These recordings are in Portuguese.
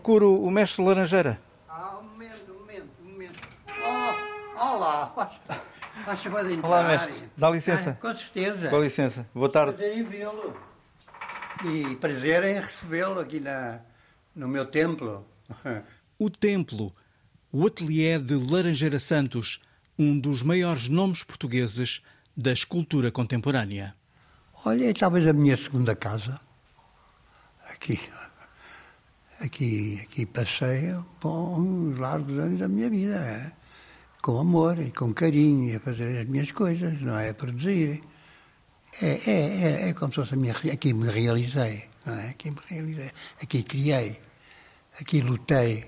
Procuro o mestre Laranjeira. Ah, um momento, um momento, um momento. Oh, olá, faz, faz favor de entrar. Olá, mestre. Dá licença. Ah, com certeza. Com licença. Boa tarde. Prazer em vê-lo. E prazer em recebê-lo aqui na, no meu templo. O Templo, o ateliê de Laranjeira Santos, um dos maiores nomes portugueses da escultura contemporânea. Olha, é talvez a minha segunda casa. Aqui. Aqui, aqui passei bons largos anos da minha vida, é? com amor e com carinho, a fazer as minhas coisas, não é? A produzir. É, é, é, é como se fosse a minha. Aqui me realizei, não é? Aqui me realizei. Aqui criei. Aqui lutei.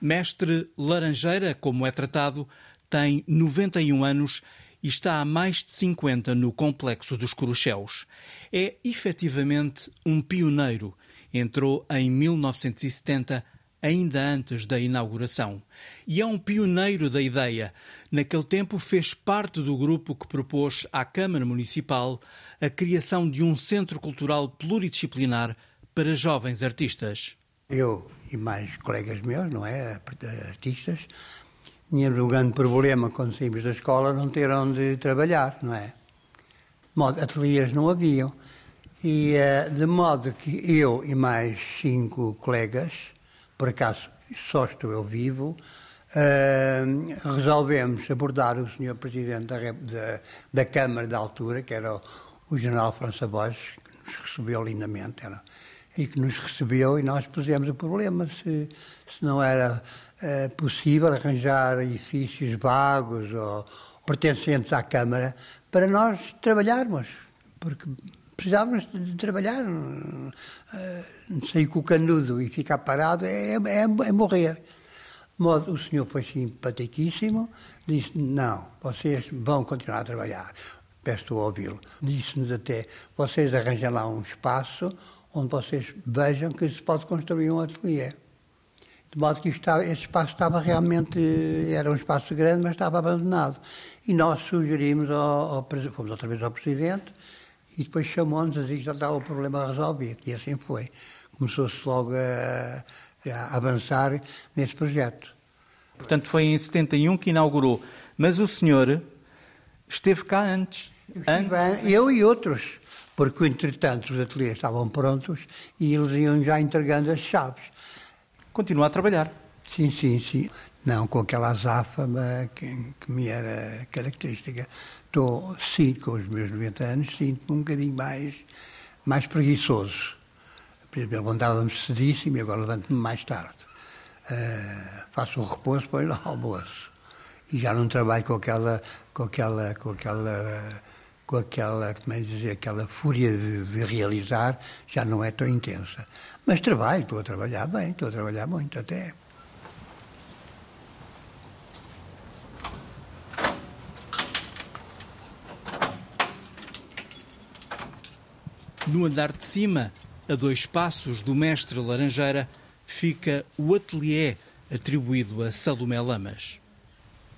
Mestre Laranjeira, como é tratado, tem 91 anos e está há mais de 50 no Complexo dos Corucheus. É efetivamente um pioneiro Entrou em 1970, ainda antes da inauguração. E é um pioneiro da ideia. Naquele tempo fez parte do grupo que propôs à Câmara Municipal a criação de um centro cultural pluridisciplinar para jovens artistas. Eu e mais colegas meus, não é, artistas, tínhamos um grande problema quando saímos da escola não ter onde trabalhar, não é? Ateliês não haviam. E uh, de modo que eu e mais cinco colegas, por acaso só estou eu vivo, uh, resolvemos abordar o senhor Presidente da, da, da, Câmara da altura, que era o, o General França Borges, que nos recebeu lindamente, era, e que nos recebeu e nós pusemos o problema se, se não era uh, possível arranjar edifícios vagos ou pertencentes à Câmara para nós trabalharmos, porque precisávamos de trabalhar. Eh, sair com o canudo e ficar parado é, é, é morrer. O senhor foi simpaticíssimo, disse: Não, vocês vão continuar a trabalhar. Peço a ouvi-lo. Disse-nos até: Vocês arranjam lá um espaço onde vocês vejam que se pode construir um ateliê. De modo que estava, esse espaço estava realmente, era um espaço grande, mas estava abandonado. E nós sugerimos, ao, ao fomos outra vez ao Presidente, e depois chamou-nos a dizer que já estava o problema resolvido. E assim foi. Começou-se logo a, a avançar nesse projeto. Portanto, foi em 71 que inaugurou. Mas o senhor esteve cá antes. antes... Eu e outros, porque, entretanto, os ateliês estavam prontos e eles iam já entregando as chaves. Continua a trabalhar? Sim, sim, sim. Não com aquela azáfama que, que me era característica estou, sinto, com os meus 90 anos, sinto-me um bocadinho mais, mais preguiçoso. Por exemplo, levantava-me cedíssimo e agora levanto-me mais tarde. Uh, faço o repouso, depois no almoço. E já não trabalho com aquela, com aquela, com aquela, com aquela, como é dizer, aquela fúria de, de realizar, já não é tão intensa. Mas trabalho, estou a trabalhar bem, estou a trabalhar muito até. No andar de cima, a dois passos do mestre Laranjeira, fica o ateliê atribuído a Salomé Lamas.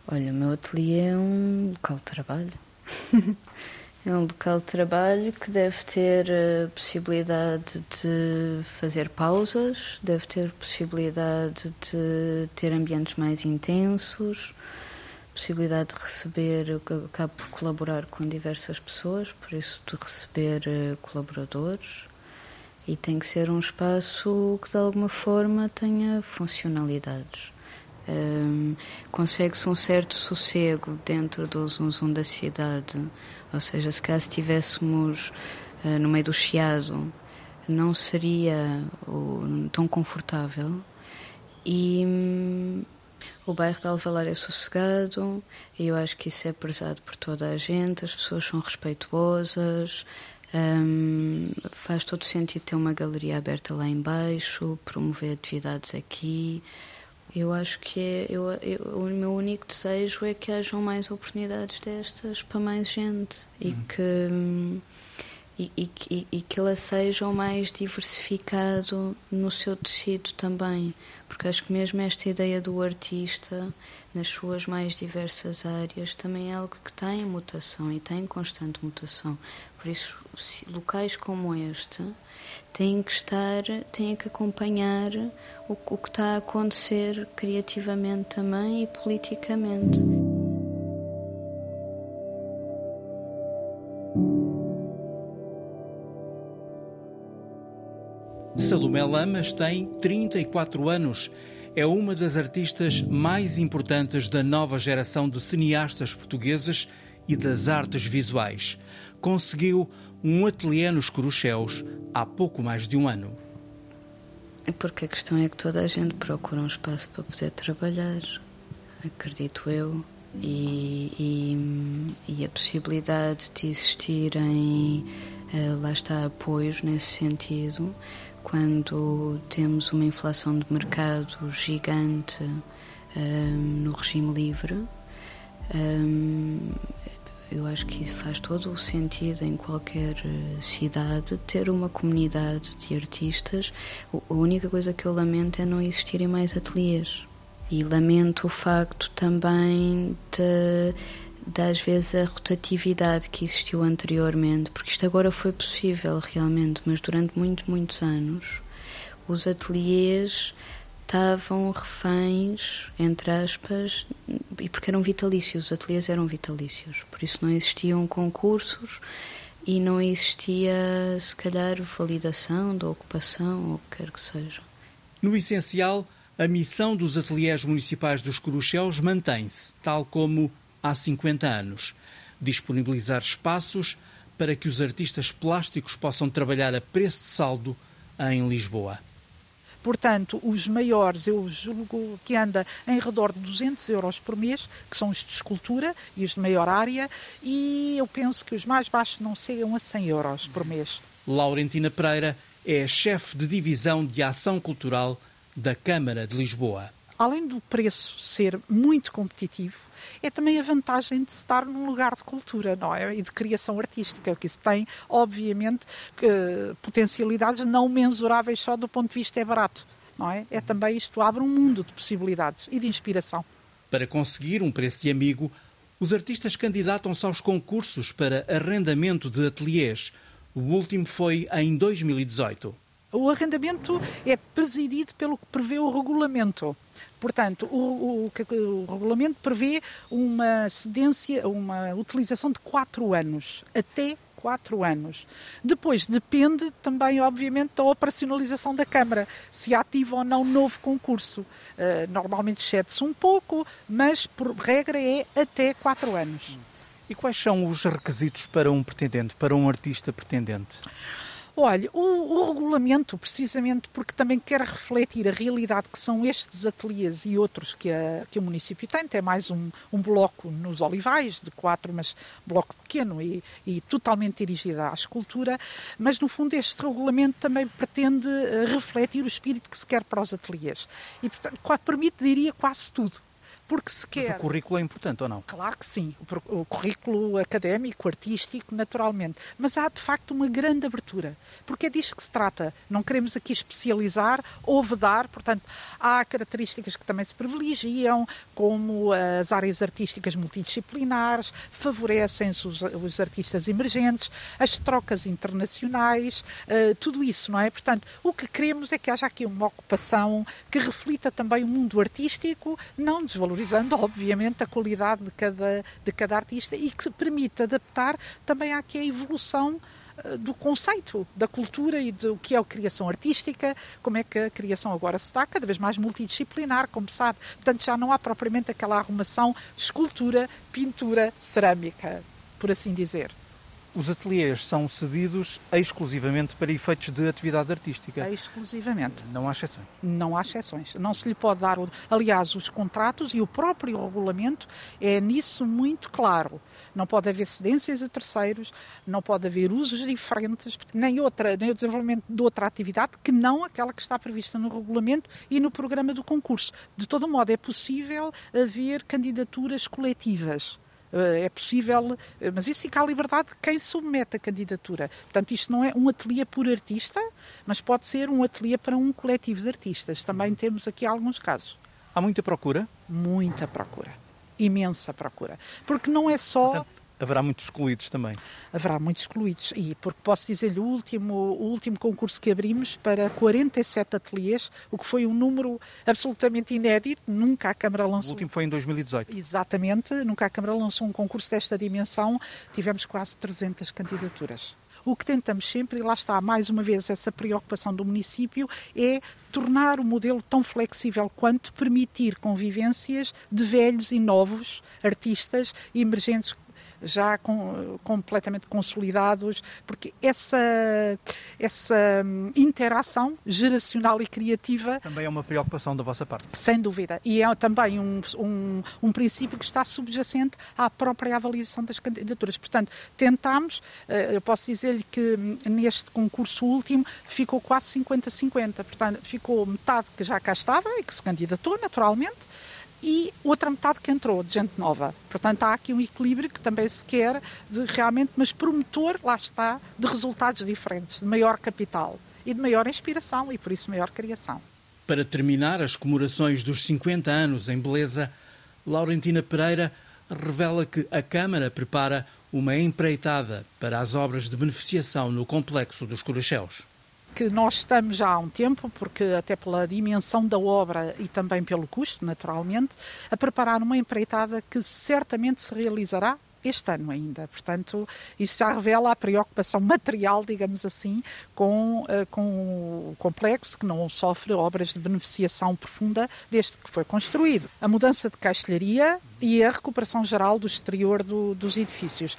Olha, o meu ateliê é um local de trabalho. é um local de trabalho que deve ter a possibilidade de fazer pausas, deve ter possibilidade de ter ambientes mais intensos, possibilidade de receber, eu acabo por colaborar com diversas pessoas, por isso de receber eh, colaboradores. E tem que ser um espaço que de alguma forma tenha funcionalidades. Um, Consegue-se um certo sossego dentro do zum, zum da cidade, ou seja, se caso estivéssemos uh, no meio do chiado, não seria uh, tão confortável. E hum, o bairro de Alvalar é sossegado e eu acho que isso é prezado por toda a gente, as pessoas são respeituosas, um, faz todo sentido ter uma galeria aberta lá embaixo, promover atividades aqui. Eu acho que é, eu, eu, o meu único desejo é que hajam mais oportunidades destas para mais gente e, hum. que, e, e, e, que ele seja o mais diversificado no seu tecido também, porque acho que mesmo esta ideia do artista, nas suas mais diversas áreas, também é algo que tem mutação e tem constante mutação. Por isso, locais como este têm que estar, têm que acompanhar o, o que está a acontecer criativamente também e politicamente. Salomé Lamas tem 34 anos. É uma das artistas mais importantes da nova geração de cineastas portugueses e das artes visuais. Conseguiu um ateliê nos Corucheus há pouco mais de um ano. Porque a questão é que toda a gente procura um espaço para poder trabalhar, acredito eu. E, e, e a possibilidade de existirem, eh, lá está, apoios nesse sentido, quando temos uma inflação de mercado gigante um, no regime livre, um, eu acho que faz todo o sentido em qualquer eh, cidade ter uma comunidade de artistas. A única coisa que eu lamento é não existirem mais ateliês. E lamento o facto também de das vezes a rotatividade que existiu anteriormente, porque isto agora foi possível realmente, mas durante muitos, muitos anos os ateliês estavam reféns, entre aspas, e porque eram vitalícios, os ateliês eram vitalícios, por isso não existiam concursos e não existia, se calhar, validação da ocupação ou o que quer que seja. No essencial, a missão dos ateliês municipais dos Corucheus mantém-se, tal como há 50 anos. Disponibilizar espaços para que os artistas plásticos possam trabalhar a preço de saldo em Lisboa. Portanto, os maiores, eu julgo que anda em redor de 200 euros por mês, que são os de escultura e os de maior área, e eu penso que os mais baixos não chegam a 100 euros por mês. Laurentina Pereira é chefe de divisão de ação cultural da Câmara de Lisboa além do preço ser muito competitivo, é também a vantagem de estar num lugar de cultura, não é? E de criação artística, que isso tem, obviamente, potencialidades não mensuráveis só do ponto de vista é barato, não é? É também isto abre um mundo de possibilidades e de inspiração. Para conseguir um preço de amigo, os artistas candidatam-se aos concursos para arrendamento de ateliês. O último foi em 2018. O arrendamento é presidido pelo que prevê o regulamento. Portanto, o, o, o, regulamento prevê uma cedência, uma utilização de quatro anos, até quatro anos. Depois depende também, obviamente, da operacionalização da Câmara, se ativa ou não novo concurso. Uh, normalmente cede-se um pouco, mas por regra é até quatro anos. E quais são os requisitos para um pretendente, para um artista pretendente? Olha, o, o, regulamento, precisamente porque também quer refletir a realidade que são estes ateliês e outros que, a, que o município tem, tem mais um, um bloco nos Olivais, de quatro, mas bloco pequeno e, e totalmente dirigido à escultura, mas no fundo este regulamento também pretende eh, refletir o espírito que se quer para os ateliês. E, portanto, permite, diria, quase tudo porque se quer. Mas o currículo é importante ou não? Claro que sim. O, currículo académico, artístico, naturalmente. Mas há de facto uma grande abertura, porque é disto que se trata. Não queremos aqui especializar ou vedar, portanto, há características que também se privilegiam, como as áreas artísticas multidisciplinares, favorecem-se os, os, artistas emergentes, as trocas internacionais, uh, tudo isso, não é? Portanto, o que queremos é que haja aqui uma ocupação que reflita também o mundo artístico, não desvalorizado valorizando, obviamente, a qualidade de cada, de cada artista e que permite adaptar também àque a evolução eh, do conceito da cultura e do que é a criação artística, como é que a criação agora se está cada vez mais multidisciplinar, como sabe. Portanto, já não há propriamente aquela arrumação escultura, pintura, cerâmica, por assim dizer. Os ateliês são cedidos exclusivamente para efeitos de atividade artística. Exclusivamente. Não há exceções. Não há exceções. Não se lhe pode dar. Aliás, os contratos e o próprio regulamento é nisso muito claro. Não pode haver cedências a terceiros, não pode haver usos diferentes, nem, outra, nem o desenvolvimento de outra atividade que não aquela que está prevista no regulamento e no programa do concurso. De todo modo, é possível haver candidaturas coletivas é possível, mas isso fica à liberdade de quem submete a candidatura. Portanto, isto não é um ateliê por artista, mas pode ser um ateliê para um coletivo de artistas. Também temos aqui alguns casos. Há muita procura? Muita procura. Imensa procura. Porque não é só. Portanto, haverá muitos excluídos também. Haverá muitos excluídos. E porque posso dizer-lhe, o último, o último concurso que abrimos para 47 ateliês, o que foi um número absolutamente inédito, nunca a Câmara lançou. O último foi em 2018. Exatamente, nunca a Câmara lançou um concurso desta dimensão, tivemos quase 300 candidaturas. O que tentamos sempre, e lá está mais uma vez essa preocupação do município, é tornar o modelo tão flexível quanto permitir convivências de velhos e novos artistas emergentes já com, completamente consolidados, porque essa, essa hum, interação geracional e criativa. Também é uma preocupação da vossa parte. Sem dúvida. E é também um, um, um princípio que está subjacente à própria avaliação das candidaturas. Portanto, tentámos, eh, eu posso dizer-lhe que hum, neste concurso último ficou quase 50-50. Portanto, ficou metade que já cá estava e que se candidatou, naturalmente e outra metade que entrou, de gente nova. Portanto, há aqui um equilíbrio que também se quer de realmente, mas promotor, lá está, de resultados diferentes, de maior capital e de maior inspiração e, por isso, maior criação. Para terminar as comemorações dos 50 anos em Beleza, Laurentina Pereira revela que a Câmara prepara uma empreitada para as obras de beneficiação no complexo dos Coracheus que nós estamos já há um tempo, porque até pela dimensão da obra e também pelo custo, naturalmente, a preparar uma empreitada que certamente se realizará este ano ainda. Portanto, isso já revela a preocupação material, digamos assim, com, uh, com o complexo, que não sofre obras de beneficiação profunda desde que foi construído. A mudança de castelharia e a recuperação geral do exterior do, dos edifícios.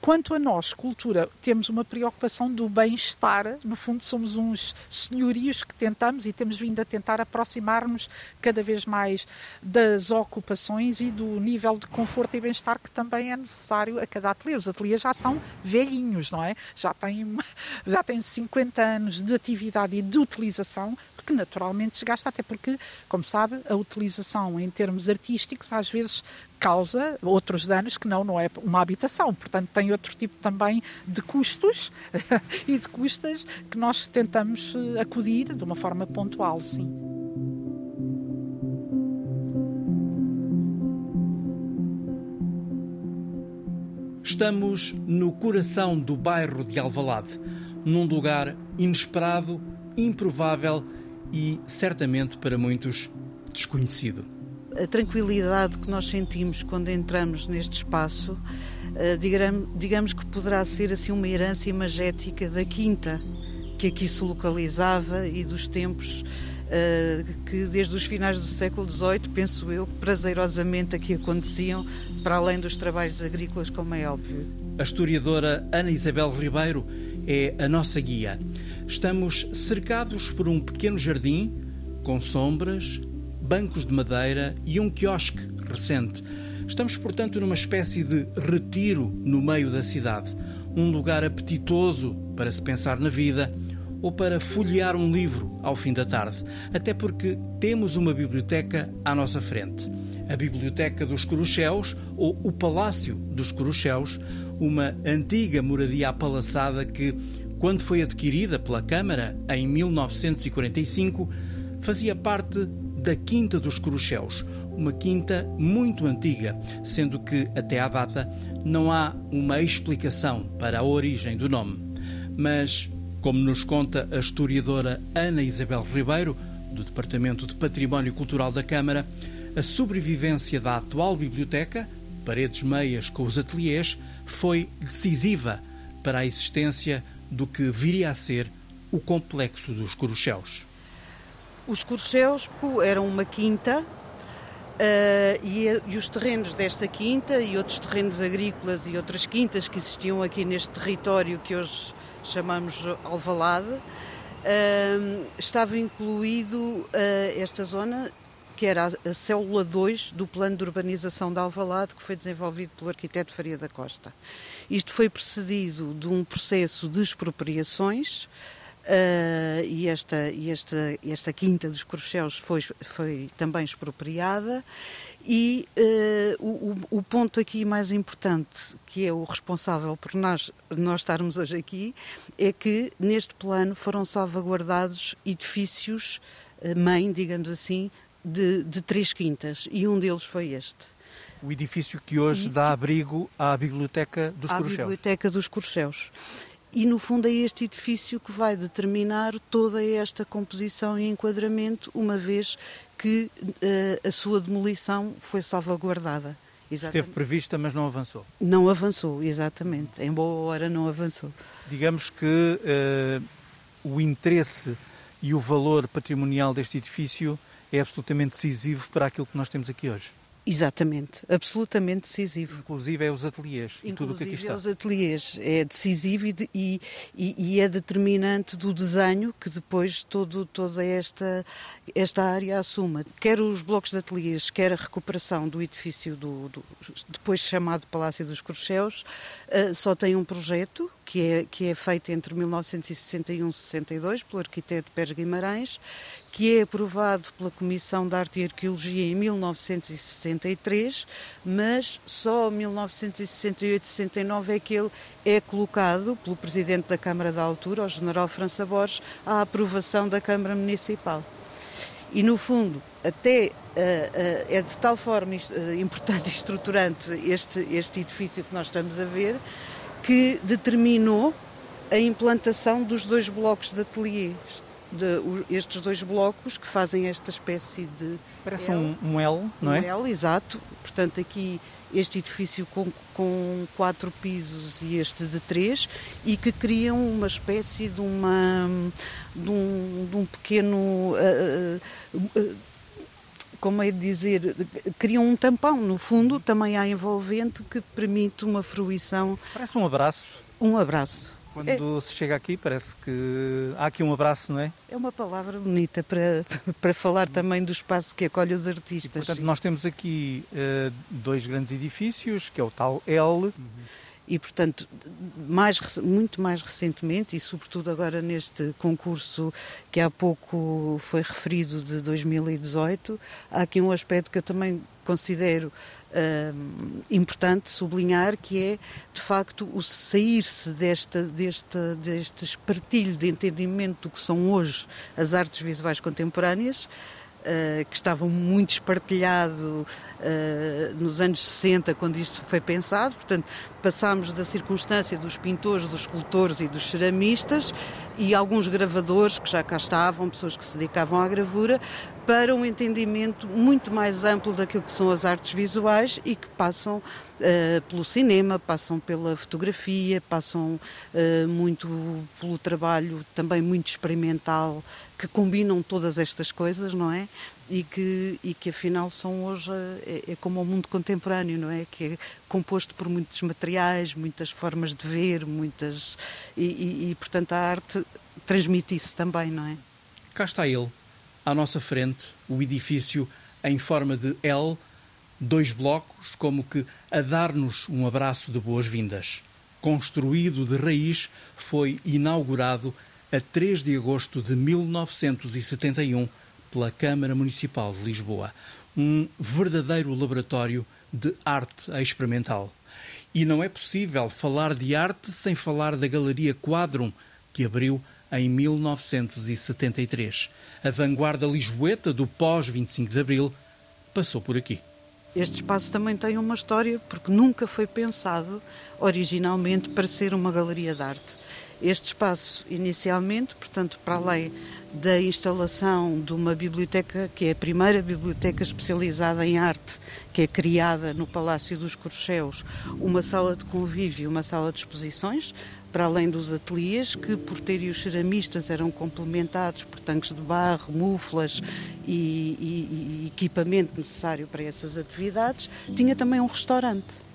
Quanto a nós, cultura, temos uma preocupação do bem-estar. No fundo, somos uns senhorios que tentamos e temos vindo a tentar aproximar-nos cada vez mais das ocupações e do nível de conforto e bem-estar que também é necessário a cada ateliê. Os ateliês já são velhinhos, não é? Já têm, já têm 50 anos de atividade e de utilização que naturalmente desgasta, até porque, como sabe, a utilização em termos artísticos às vezes causa outros danos que não, não é uma habitação. Portanto, tem outro tipo também de custos e de custas que nós tentamos eh, acudir de uma forma pontual, sim. Estamos no coração do bairro de Alvalade, num lugar inesperado, improvável e certamente para muitos desconhecido. A tranquilidade que nós sentimos quando entramos neste espaço, eh, digamos que poderá ser assim uma herança imagética da quinta que aqui se localizava e dos tempos eh, que desde os finais do século XVIII, penso eu, prazerosamente aqui aconteciam, para além dos trabalhos agrícolas, como é óbvio. A historiadora Ana Isabel Ribeiro é a nossa guia. Estamos cercados por um pequeno jardim com sombras, bancos de madeira e um quiosque recente. Estamos, portanto, numa espécie de retiro no meio da cidade, um lugar apetitoso para se pensar na vida ou para folhear um livro ao fim da tarde, até porque temos uma biblioteca à nossa frente. A Biblioteca dos Corucheus, ou o Palácio dos Corucheus, uma antiga moradia apalaçada que quando foi adquirida pela Câmara em 1945, fazia parte da Quinta dos Corucheus, uma quinta muito antiga, sendo que até à data não há uma explicação para a origem do nome. Mas, como nos conta a historiadora Ana Isabel Ribeiro, do Departamento de Património Cultural da Câmara, a sobrevivência da atual biblioteca, paredes meias com os ateliês, foi decisiva para a existência do que viria a ser o complexo dos Corucheus. Os Corucheus eram uma quinta uh, e, e, os terrenos desta quinta e outros terrenos agrícolas e outras quintas que existiam aqui neste território que hoje chamamos Alvalade, uh, estava incluído uh, esta zona que era a célula 2 do plano de urbanização de Alvalade, que foi desenvolvido pelo arquiteto Faria da Costa. Isto foi precedido de um processo de expropriações, Uh, e esta, e esta, esta quinta dos Corcheus foi, foi também expropriada. E uh, o, o, ponto aqui mais importante, que é o responsável por nós, nós estarmos hoje aqui, é que neste plano foram salvaguardados edifícios uh, mãe, digamos assim, de, de três quintas, e um deles foi este. O edifício que hoje dá abrigo à Biblioteca dos à Corcheus. À Biblioteca dos Corcheus. E, no fundo, é este edifício que vai determinar toda esta composição e enquadramento, uma vez que uh, a sua demolição foi salvaguardada. Exatamente. Esteve prevista, mas não avançou. Não avançou, exatamente. Em boa hora não avançou. Digamos que uh, o interesse e o valor patrimonial deste edifício é absolutamente decisivo para aquilo que nós temos aqui hoje. Exatamente, absolutamente decisivo. Inclusive é os ateliês e tudo o que aqui está. é os ateliês, é decisivo e, e, e, é determinante do desenho que depois todo, toda esta, esta área assuma. Quer os blocos de ateliês, quer a recuperação do edifício do, do depois chamado Palácio dos Corcheus, uh, só tem um projeto que é, que é feito entre 1961 e 62 pelo arquiteto Pérez Guimarães, que é aprovado pela Comissão de Arte e Arqueologia em 1963, mas só em 1968 e 69 é que ele é colocado pelo Presidente da Câmara da altura, o General França Borges, à aprovação da Câmara Municipal. E, no fundo, até uh, uh, é de tal forma uh, importante e estruturante este, este edifício que nós estamos a ver, que determinou a implantação dos dois blocos de ateliês. De, estes dois blocos que fazem esta espécie de. Parece L, um, um L, não é? Um L, exato. Portanto, aqui este edifício com, com quatro pisos e este de três, e que criam uma espécie de, uma, de, um, de um pequeno. Uh, uh, como é de dizer, criam um tampão, no fundo, também há envolvente que permite uma fruição. Parece um abraço. Um abraço. Quando é... se chega aqui, parece que há aqui um abraço, não é? É uma palavra bonita para, para falar também do espaço que acolhe os artistas. E, portanto, nós temos aqui uh, dois grandes edifícios, que é o tal L. Uhum e, portanto, mais, muito mais recentemente, e sobretudo agora neste concurso que há pouco foi referido de 2018, há aqui um aspecto que eu também considero uh, importante sublinhar, que é, de facto, o sair-se deste, deste espartilho de entendimento do que são hoje as artes visuais contemporâneas, Uh, que estava muito espartilhado uh, nos anos 60, quando isto foi pensado. Portanto, passámos da circunstância dos pintores, dos escultores e dos ceramistas e alguns gravadores que já cá estavam, pessoas que se dedicavam à gravura, para um entendimento muito mais amplo daquilo que são as artes visuais e que passam uh, pelo cinema, passam pela fotografia, passam uh, muito pelo trabalho também muito experimental, que combinam todas estas coisas, não é? E que, e que afinal são hoje, é, é, como o mundo contemporâneo, não é? Que é composto por muitos materiais, muitas formas de ver, muitas. E, e, e portanto a arte transmite isso também, não é? Cá está ele, à nossa frente, o edifício em forma de L, dois blocos, como que a dar-nos um abraço de boas-vindas. Construído de raiz, foi inaugurado a 3 de agosto de 1971 pela Câmara Municipal de Lisboa. Um verdadeiro laboratório de arte experimental. E não é possível falar de arte sem falar da Galeria Quadrum, que abriu em 1973. A vanguarda lisboeta do pós-25 de Abril passou por aqui. Este espaço também tem uma história, porque nunca foi pensado originalmente para ser uma galeria de arte. Este espaço, inicialmente, portanto, para além da instalação de uma biblioteca, que é a primeira biblioteca especializada em arte, que é criada no Palácio dos Corcheus, uma sala de convívio, uma sala de exposições, para além dos ateliês, que por terem os ceramistas eram complementados por tanques de barro, muflas e, e, e equipamento necessário para essas atividades, tinha também um restaurante.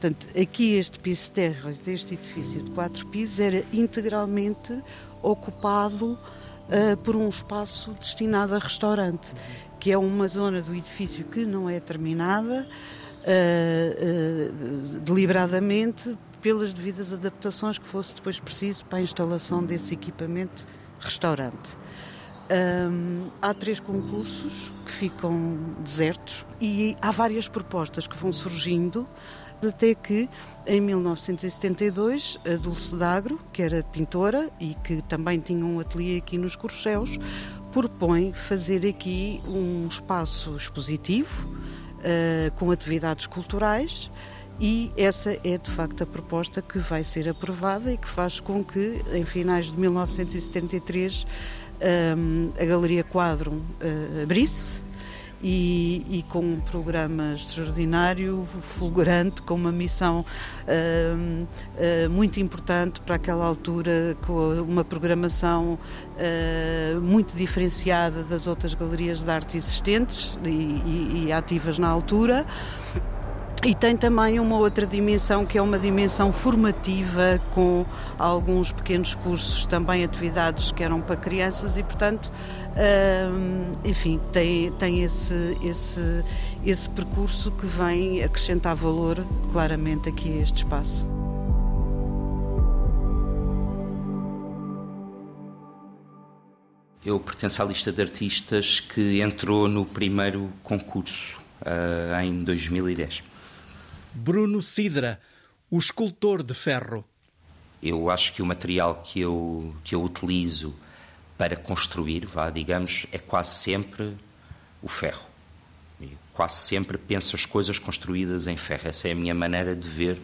Portanto, aqui este piso terra deste edifício de quatro pisos era integralmente ocupado uh, por um espaço destinado a restaurante, que é uma zona do edifício que não é terminada uh, uh, deliberadamente pelas devidas adaptações que fosse depois preciso para a instalação desse equipamento restaurante. Um, há três concursos que ficam desertos e há várias propostas que vão surgindo até que em 1972 a Dulce D'Agro, que era pintora e que também tinha um ateliê aqui nos Corcheus, propõe fazer aqui um espaço expositivo uh, com atividades culturais e essa é de facto a proposta que vai ser aprovada e que faz com que em finais de 1973 um, a Galeria Quadro uh, abrisse e, e, com um programa extraordinário, fulgurante, com uma missão uh, uh, muito importante para aquela altura, com uma programação uh, muito diferenciada das outras galerias de arte existentes e, e, e ativas na altura. E tem também uma outra dimensão que é uma dimensão formativa com alguns pequenos cursos, também atividades que eram para crianças e, portanto, hum, enfim, tem, tem esse, esse, esse percurso que vem acrescentar valor claramente aqui a este espaço. Eu pertenço à lista de artistas que entrou no primeiro concurso uh, em 2010. Bruno Sidra, o escultor de ferro. Eu acho que o material que eu, que eu utilizo para construir, vá, digamos, é quase sempre o ferro. Eu quase sempre penso as coisas construídas em ferro. Essa é a minha maneira de ver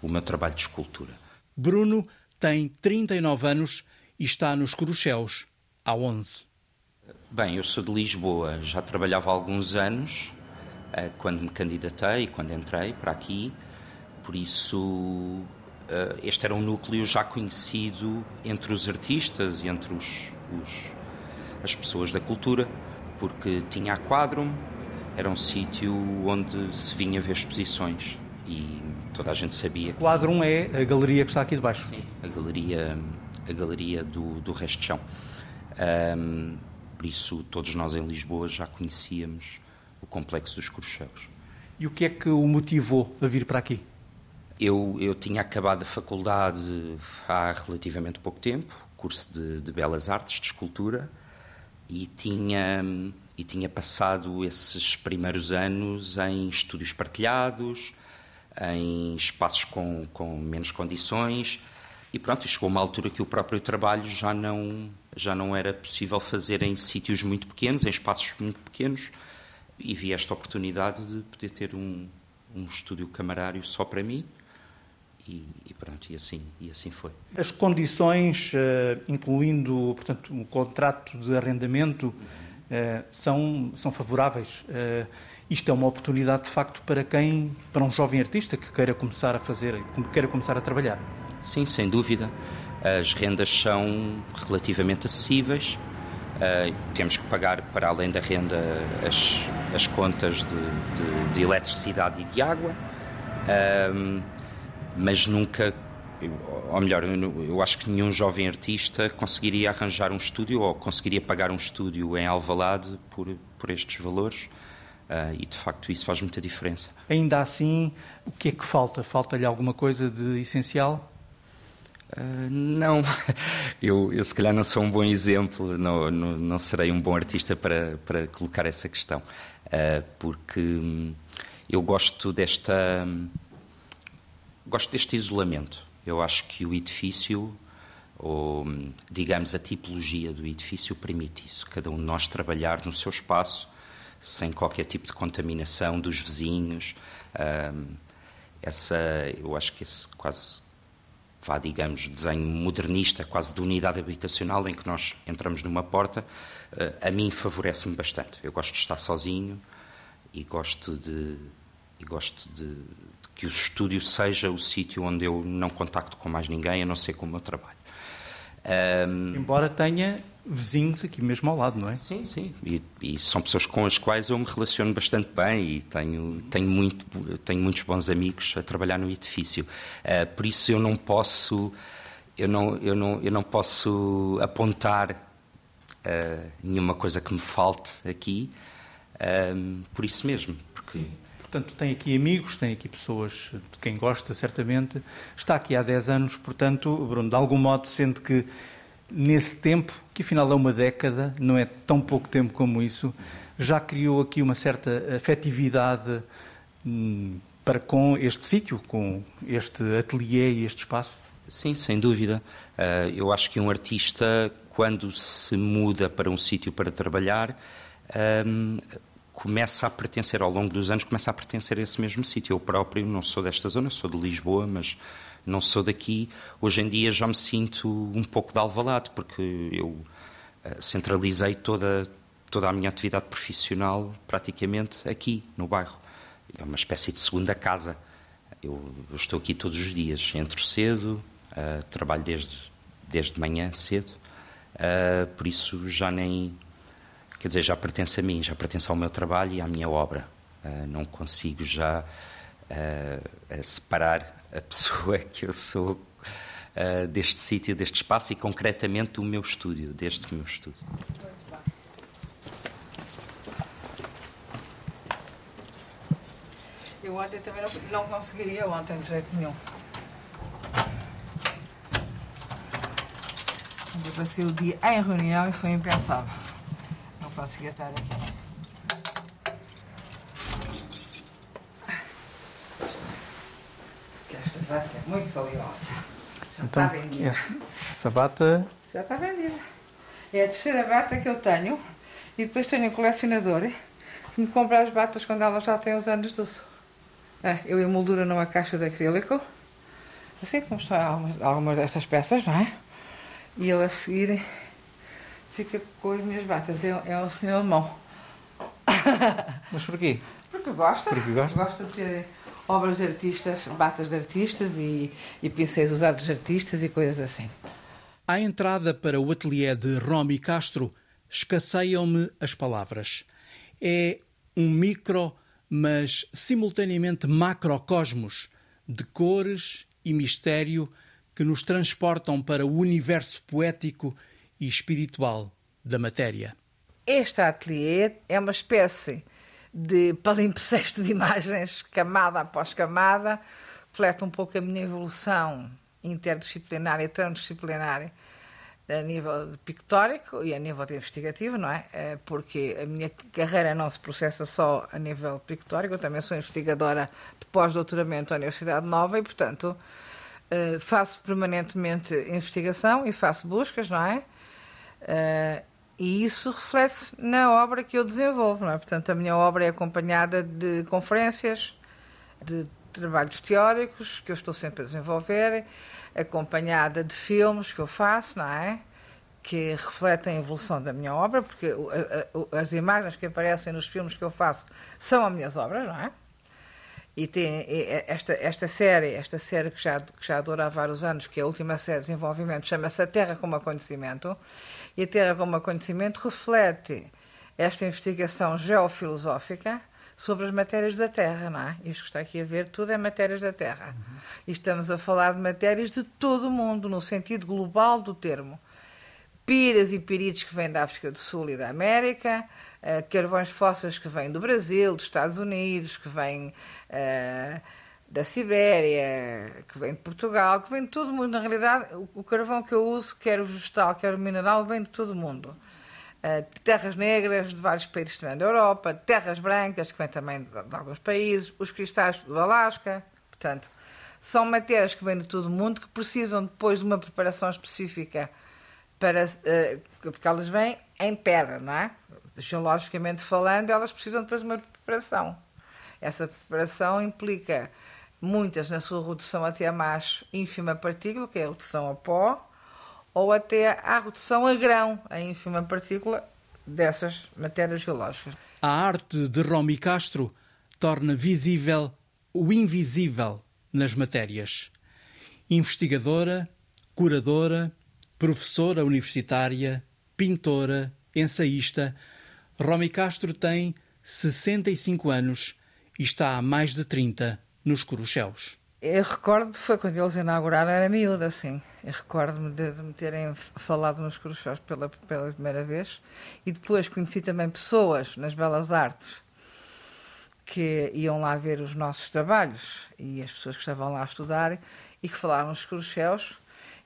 o meu trabalho de escultura. Bruno tem 39 anos e está nos Corucheus há 11. Bem, eu sou de Lisboa, já trabalhava há alguns anos eh, quando me candidatei e quando entrei para aqui. Por isso, eh, este era um núcleo já conhecido entre os artistas e entre os, os as pessoas da cultura, porque tinha a Quadrum, era um sítio onde se vinha ver exposições e toda a gente sabia. Que... Quadrum é a galeria que está aqui debaixo. Sim, a galeria, a galeria do, do resto de chão. Um, por isso, todos nós em Lisboa já conhecíamos o complexo dos Cruxeus. E o que é que o motivou a vir para aqui? Eu, eu tinha acabado a faculdade há relativamente pouco tempo, curso de, de Belas Artes, de Escultura, e tinha, e tinha passado esses primeiros anos em estúdios partilhados, em espaços com, com menos condições, e pronto, chegou uma altura que o próprio trabalho já não, já não era possível fazer em sítios muito pequenos, em espaços muito pequenos, e vi esta oportunidade de poder ter um, um estúdio camarário só para mim e, e, pronto, e assim, e assim foi. As condições, uh, incluindo, portanto, um contrato de arrendamento, uh, são, são favoráveis. Uh, isto é uma oportunidade, de facto, para quem, para um jovem artista que queira começar a fazer, que queira começar a trabalhar. Sim, sem dúvida. As rendas são relativamente acessíveis. Uh, temos que pagar, para além da renda, as, as contas de, de, de eletricidade e de água, uh, mas nunca, ou melhor, eu, acho que nenhum jovem artista conseguiria arranjar um estúdio ou conseguiria pagar um estúdio em Alvalade por, por estes valores. Uh, e de facto isso faz muita diferença. Ainda assim, o que é que falta? Falta-lhe alguma coisa de essencial? Uh, não, eu, eu, se calhar não sou um bom exemplo, não, não, não serei um bom artista para, para colocar essa questão, uh, porque hum, eu gosto desta. Hum, gosto deste isolamento. Eu acho que o edifício, ou hum, digamos a tipologia do edifício, permite isso. Cada um de nós trabalhar no seu espaço, sem qualquer tipo de contaminação dos vizinhos. Uh, essa, eu acho que esse quase vá, digamos, desenho modernista, quase de unidade habitacional, em que nós entramos numa porta, eh, a mim favorece-me bastante. Eu gosto de estar sozinho e gosto de, e gosto de, que o estúdio seja o sítio onde eu não contacto com mais ninguém, a não ser com o meu trabalho. Um... Embora tenha vizinhos aqui mesmo ao lado, não é? Sim, sim. E, e, são pessoas com as quais eu me relaciono bastante bem e tenho, tenho, muito, tenho muitos bons amigos a trabalhar no edifício. Uh, por isso eu não posso, eu não, eu não, eu não posso apontar uh, nenhuma coisa que me falte aqui, uh, por isso mesmo. Porque... Sim. Portanto, tem aqui amigos, tem aqui pessoas de quem gosta, certamente. Está aqui há 10 anos, portanto, Bruno, de algum modo sente que nesse tempo, que afinal é uma década, não é tão pouco tempo como isso, já criou aqui uma certa afetividade hum, para com este sítio, com este ateliê e este espaço? Sim, sem dúvida. Uh, eu acho que um artista, quando se muda para um sítio para trabalhar, um, começa a pertencer, ao longo dos anos, começa a pertencer a esse mesmo sítio. Eu próprio não sou desta zona, sou de Lisboa, mas não sou daqui. Hoje em dia já me sinto um pouco de alvalade, porque eu uh, centralizei toda, toda a minha atividade profissional praticamente aqui, no bairro. É uma espécie de segunda casa. Eu, eu estou aqui todos os dias, entro cedo, uh, trabalho desde, desde manhã cedo, uh, por isso já nem. Quer dizer, já pertence a mim, já pertence ao meu trabalho e à minha obra. Uh, não consigo já separar a pessoa que eu sou deste sítio, deste espaço e concretamente do meu estúdio, deste meu estúdio. Eu ontem também não, não conseguiria ontem de jeito nenhum. Eu passei o dia em reunião e foi impensável. Não conseguia estar aqui. É muito valiosa. Já então, está vendida. Essa, essa bata. Já está vendida. É a terceira bata que eu tenho. E depois tenho um colecionador que me compra as batas quando elas já têm os anos uso. É, eu emolduro numa caixa de acrílico, assim como estão algumas, algumas destas peças, não é? E ele a seguir fica com as minhas batas. É, é um senhor alemão. Mas porquê? Porque gosta. Porque gosta. Gosta de ter obras de artistas, batas de artistas e, e pincéis usados de artistas e coisas assim. À entrada para o ateliê de Romy Castro, escasseiam-me as palavras. É um micro, mas simultaneamente macrocosmos de cores e mistério que nos transportam para o universo poético e espiritual da matéria. Este ateliê é uma espécie de palimpsesto de imagens, camada após camada, reflete um pouco a minha evolução interdisciplinar e transdisciplinar a nível pictórico e a nível investigativo, não é? é? Porque a minha carreira não se processa só a nível pictórico, eu também sou investigadora de pós-doutoramento à Universidade Nova e, portanto, Uh, faço permanentemente investigação e faço buscas, não é? E isso reflete na obra que eu desenvolvo, não é? Portanto, a minha obra é acompanhada de conferências, de trabalhos teóricos que eu estou sempre a desenvolver, acompanhada de filmes que eu faço, não é? Que refletem a evolução da minha obra, porque as imagens que aparecem nos filmes que eu faço são as minhas obras, não é? E tem esta, esta série, esta série que já, que já dura há vários anos, que é a última série de desenvolvimento, chama-se A Terra como Acontecimento. E Terra como Acontecimento reflete esta investigação geofilosófica sobre as matérias da Terra, não é? Isto que está aqui a ver, tudo é matérias da Terra. Uhum. E estamos a falar de matérias de todo o mundo, no sentido global do termo. Piras e piritos que vêm da África do Sul e da América, uh, carvões fósseis que vêm do Brasil, dos Estados Unidos, que vêm uh, da Sibéria, que vem de Portugal, que vem de todo o mundo. Na realidade, o, carvão que eu uso, quer o vegetal, quer o mineral, vem de todo o mundo. Uh, terras negras de vários países também da Europa, terras brancas, que vêm também de, de alguns países, os cristais do Alasca. Portanto, são matérias que vêm de todo o mundo que precisam depois de uma preparação específica para uh, porque elas vêm em pedra, não é? geologicamente falando, elas precisam depois de uma preparação. Essa preparação implica muitas na sua redução até a mais ínfima partícula, que é a redução a pó, ou até à redução a grão, a ínfima partícula dessas matérias geológicas. A arte de Romy Castro torna visível o invisível nas matérias. Investigadora, curadora, professora universitária, pintora, ensaísta, Romy Castro tem 65 anos e está há mais de 30 nos Curuchéus. Eu recordo, foi quando eles inauguraram, era miúda, assim. Eu recordo-me de, de, me terem falado nos Curuchéus pela, pela primeira vez. E depois conheci também pessoas nas Belas Artes que iam lá ver os nossos trabalhos e as pessoas que estavam lá a estudar e que falaram nos Curuchéus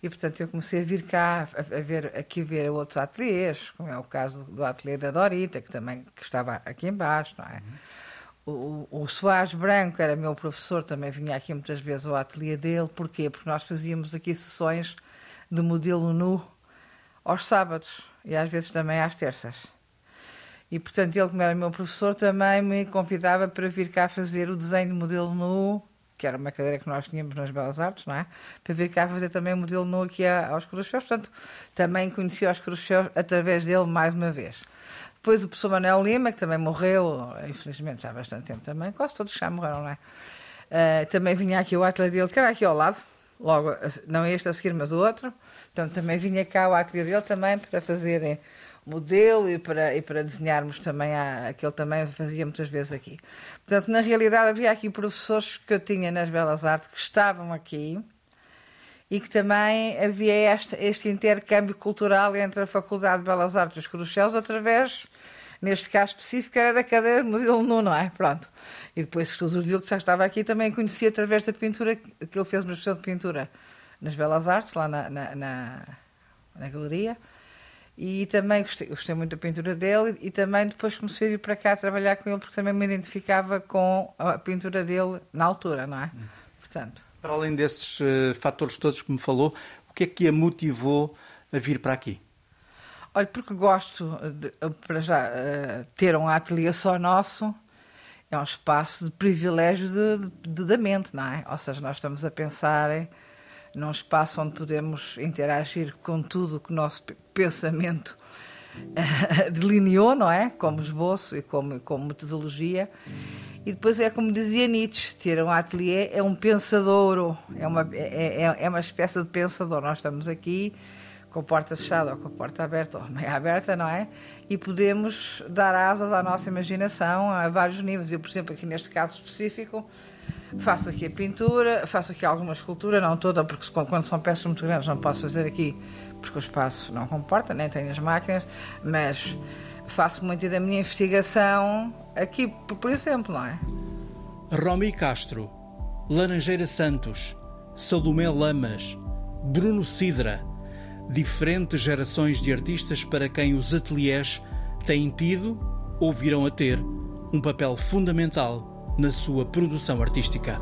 E, portanto, eu comecei a vir cá, a, a ver, aqui ver outros ateliês, como é o caso do ateliê da Dorita, que também que estava aqui embaixo, não é? O, o, o Soares Branco era meu professor, também vinha aqui muitas vezes ao ateliê dele. Porquê? Porque nós fazíamos aqui sessões de modelo nu aos sábados e às vezes também às terças. E, portanto, ele, como era meu professor, também me convidava para vir cá fazer o desenho de modelo nu que era uma cadeira que nós tínhamos nas Belas Artes, não é? Para vir cá fazer também o modelo nu aqui aos Cruzeus. Portanto, também conheci os Cruzeus através dele mais uma vez. Depois o professor Manuel Lima, que também morreu, infelizmente já há bastante tempo também, quase todos já morreram, não é? Uh, também vinha aqui o ateliê dele, que era aqui ao lado, logo, não este a seguir, mas o outro. Então também vinha cá o ateliê dele também para fazerem modelo e para, e para desenharmos também a, aquele também fazia muitas vezes aqui. Portanto, na realidade havia aqui professores que eu tinha nas Belas Artes que estavam aqui e que também havia este, este intercâmbio cultural entre a Faculdade de Belas Artes dos Cruzeus através, neste caso específico, era da cadeira de modelo nu, não é? Pronto. E depois o Dil, que já estava aqui, também conhecia através da pintura, que ele fez uma exposição de pintura nas Belas Artes, lá na, na, na, na galeria. E também gostei, gostei muito da pintura dele e também depois comecei a vir para cá trabalhar com ele porque também me identificava com a pintura dele na altura, não é? Portanto. Para além desses uh, fatores todos que me falou, o que é que a motivou a vir para aqui? Olha, porque gosto de, para já uh, ter um ateliê só nosso é um espaço de privilégio de, de, da mente, não é? Ou seja, nós estamos a pensar num espaço onde podemos interagir com tudo que o nosso pensamento delineou, não é? Como esboço e como, como metodologia. E depois é como dizia Nietzsche, ter um ateliê é um pensadouro, é uma, é, é, é uma espécie de pensador. Nós estamos aqui com a porta fechada ou com a porta aberta ou meio aberta, não é? E podemos dar asas à nossa imaginação a vários níveis. Eu, por exemplo, aqui neste caso específico, Faço aqui a pintura, faço aqui alguma escultura, não toda, porque quando são peças muito grandes não posso fazer aqui, porque o espaço não comporta, nem tenho as máquinas, mas faço muito da minha investigação aqui, por exemplo, não é? Romy Castro, Laranjeira Santos, Salomé Lamas, Bruno Sidra, diferentes gerações de artistas para quem os ateliês têm tido ou virão a ter um papel fundamental na sua produção artística.